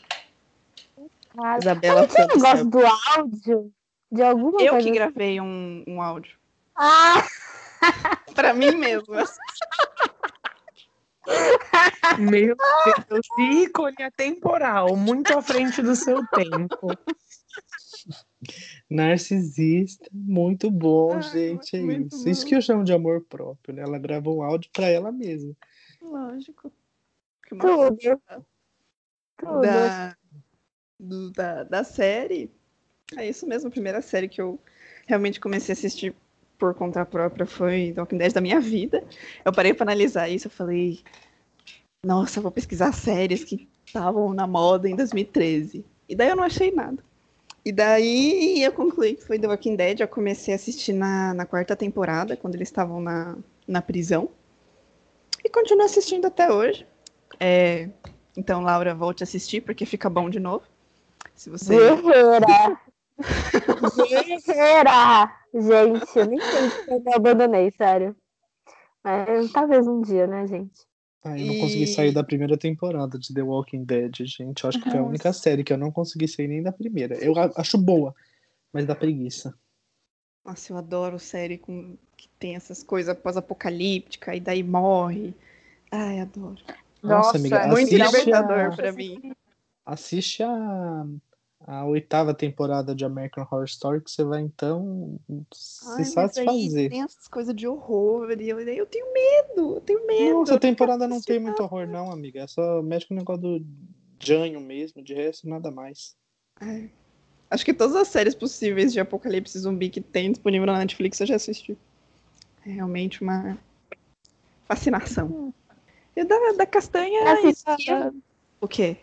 Claro. Isabela. No negócio Selbit. do áudio? De alguma Eu coisa? que gravei um, um áudio. Ah, Pra mim mesma. Meu Deus, ícone atemporal, muito à frente do seu tempo. Narcisista, muito bom, Ai, gente. É muito isso. Isso bom. que eu chamo de amor próprio, né? Ela grava um áudio pra ela mesma. Lógico. Que uma tudo. Tudo. da, do- da, da série. É isso mesmo, a primeira série que eu realmente comecei a assistir por conta própria foi Walking Dead da minha vida. Eu parei para analisar isso, eu falei, nossa, vou pesquisar séries que estavam na moda em 2013. E daí eu não achei nada. E daí eu concluí que foi The Walking Dead, eu comecei a assistir na, na quarta temporada, quando eles estavam na, na prisão. E continuo assistindo até hoje. É, então, Laura, volte a assistir, porque fica bom de novo. Se você. Guerreira. Guerreira. Gente, eu nem sei se eu abandonei, sério. Mas talvez um dia, né, gente? Ah, eu não consegui sair E- da primeira temporada de The Walking Dead, gente. Eu acho que foi a única série que eu não consegui sair nem da primeira. Eu acho boa, mas dá preguiça. Nossa, eu adoro série com que tem essas coisas pós-apocalípticas e daí morre. Ai, adoro. Nossa, amiga, é Muito libertador a- pra mim. Assiste a, a oitava temporada de American Horror Story que você vai então se Ai, mas aí satisfazer. tem essas coisas de horror e eu, eu tenho medo, eu tenho medo. Nossa, a temporada não tem muito horror, não, amiga. É só mexe com o negócio do Janho mesmo, de resto, nada mais. Ai. Acho que todas as séries possíveis de apocalipse zumbi que tem disponível na Netflix eu já assisti. É realmente uma fascinação. E da, da castanha. Assisti, e da- O quê?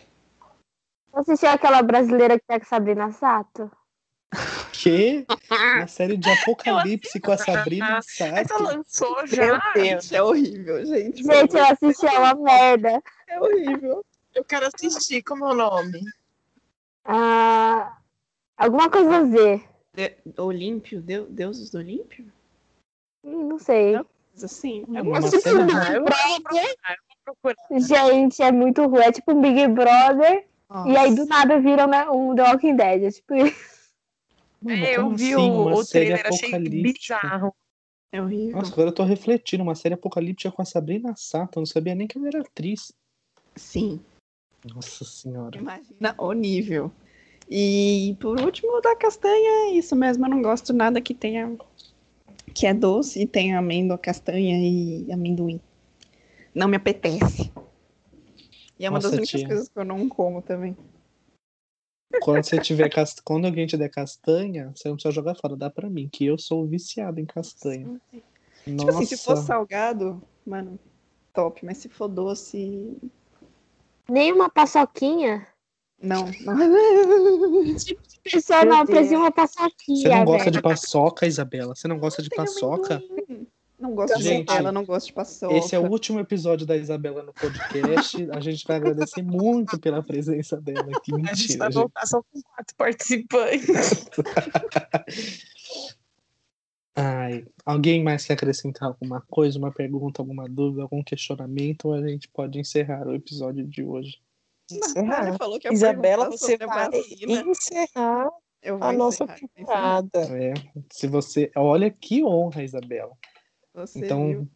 Assistiu aquela brasileira que tá com Sabrina Sato? Que? Uma série de apocalipse com a Sabrina Essa Sato. lançou já. Meu Deus, é horrível, gente. Gente, eu assisti, é uma merda. É horrível. Eu quero assistir. Como é o nome? Ah, alguma coisa a ver. De- Olímpio? Deu- Deuses do Olímpio? Hum, Não sei. Assim, Uma não série assisti. de- Ah, eu vou procurar. Gente, é muito ruim. É tipo um Big Brother. E aí do nada viram né, um The Walking Dead. É tipo isso. Mano, É, eu vi assim, o, o trailer, achei bizarro. É horrível. Nossa, agora eu tô refletindo. Uma série apocalíptica com a Sabrina Sato. Eu não sabia nem que ela era atriz. Sim. Nossa senhora. Imagina o nível. E por último, da castanha, é isso mesmo. Eu não gosto nada que tenha. que é doce e tenha amêndoa, castanha e amendoim. Não me apetece. E é uma das Nossa, únicas tia. coisas que eu não como também. Quando você tiver cast... Quando alguém te der castanha, você não precisa jogar fora. Dá pra mim, que eu sou viciado em castanha. Tipo Nossa. assim, se for salgado, mano, top. Mas se for doce, Nem uma paçoquinha. não. não. Pessoal, Meu não, Deus. precisa uma paçoquinha. Você não gosta velho. de paçoca, Isabela? Você não gosta de paçoca? amendoim. Não gosto de Gente, Nutella, não gosto de paçoca. Esse é o último episódio da Isabela no podcast. A gente vai agradecer muito pela presença dela aqui. A gente Mentira, vai gente. voltar só com quatro participantes. Ai, alguém mais quer acrescentar alguma coisa, uma pergunta, alguma dúvida, algum questionamento? Ou a gente pode encerrar o episódio de hoje? Natália falou que Isabela, você vai vacina. encerrar Eu vou a nossa temporada. É, se você. Olha que honra, Isabela. Você Então, viu?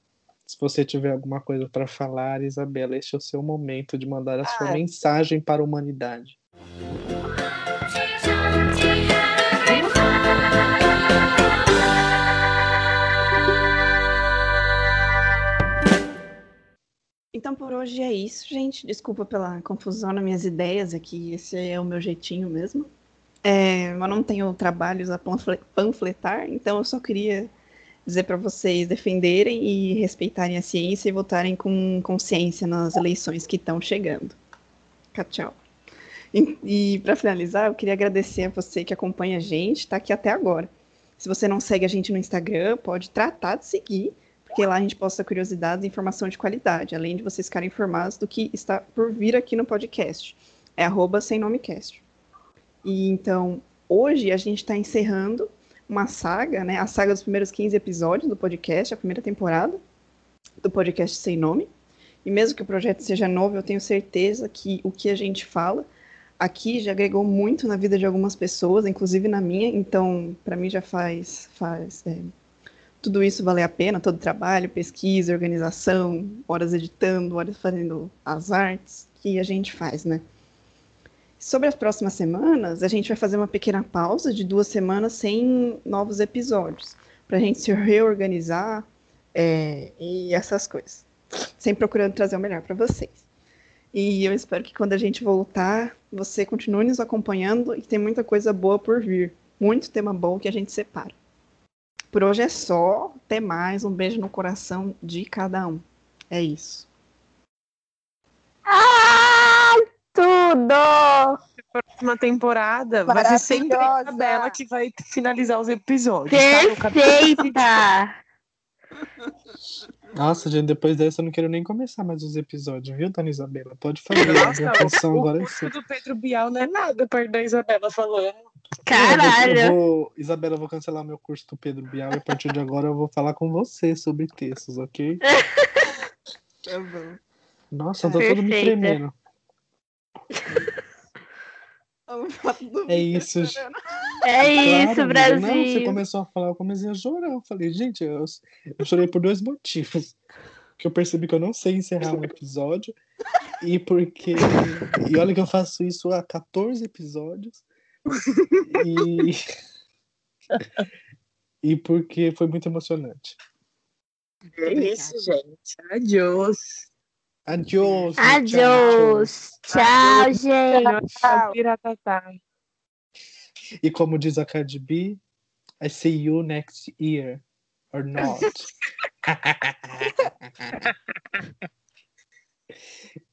se você tiver alguma coisa para falar, Isabela, este é o seu momento de mandar a sua Ah. mensagem para a humanidade. Então por hoje é isso, gente. Desculpa pela confusão nas minhas ideias aqui. Esse é o meu jeitinho mesmo. É, eu não tenho trabalhos a panfle- panfletar, então eu só queria dizer para vocês defenderem e respeitarem a ciência e votarem com consciência nas eleições que estão chegando. Tchau, tchau. E, e para finalizar, eu queria agradecer a você que acompanha a gente, está aqui até agora. Se você não segue a gente no Instagram, pode tratar de seguir, porque lá a gente posta curiosidades e informação de qualidade, além de vocês ficarem informados do que está por vir aqui no podcast. É arroba sem nome cast. E então, hoje a gente está encerrando uma saga, né? A saga dos primeiros 15 episódios do podcast, a primeira temporada do podcast Sem Nome. E mesmo que o projeto seja novo, eu tenho certeza que o que a gente fala aqui já agregou muito na vida de algumas pessoas, inclusive na minha. Então, para mim já faz, faz é, tudo isso valer a pena, todo o trabalho, pesquisa, organização, horas editando, horas fazendo as artes que a gente faz, né? Sobre as próximas semanas, a gente vai fazer uma pequena pausa de duas semanas sem novos episódios, para a gente se reorganizar é, e essas coisas. Sempre procurando trazer o melhor para vocês. E eu espero que quando a gente voltar, você continue nos acompanhando e tem muita coisa boa por vir. Muito tema bom que a gente separa. Por hoje é só. Até mais. Um beijo no coração de cada um. É isso. Ah, tudo! Próxima temporada vai ser sempre a. Isabela que vai finalizar os episódios. tá? Perfeita! Nossa, gente, depois dessa eu não quero nem começar mais os episódios, viu, Dona Isabela? Pode fazer. Nossa, a atenção o agora é curso do Pedro Bial não é nada perto da Isabela falando. Eu Caralho! vou, Isabela, eu vou cancelar meu curso do Pedro Bial e a partir de agora eu vou falar com você sobre textos, ok? Tá bom. Nossa, eu tô todo me tremendo. Olha o fato do É isso. É Claro, isso. Brasil! Não, você começou a falar, eu comecei a chorar. Eu falei, gente, eu, eu chorei por dois motivos. Que eu percebi que eu não sei encerrar um episódio. E porque. E olha que eu faço isso há 14 episódios. E. E porque foi muito emocionante. É isso, gente. Adiós. Adiós. Adiós! Tchau, gente! Tchau. Piratatá. E como diz a Cardi B, I see you next year. Or not.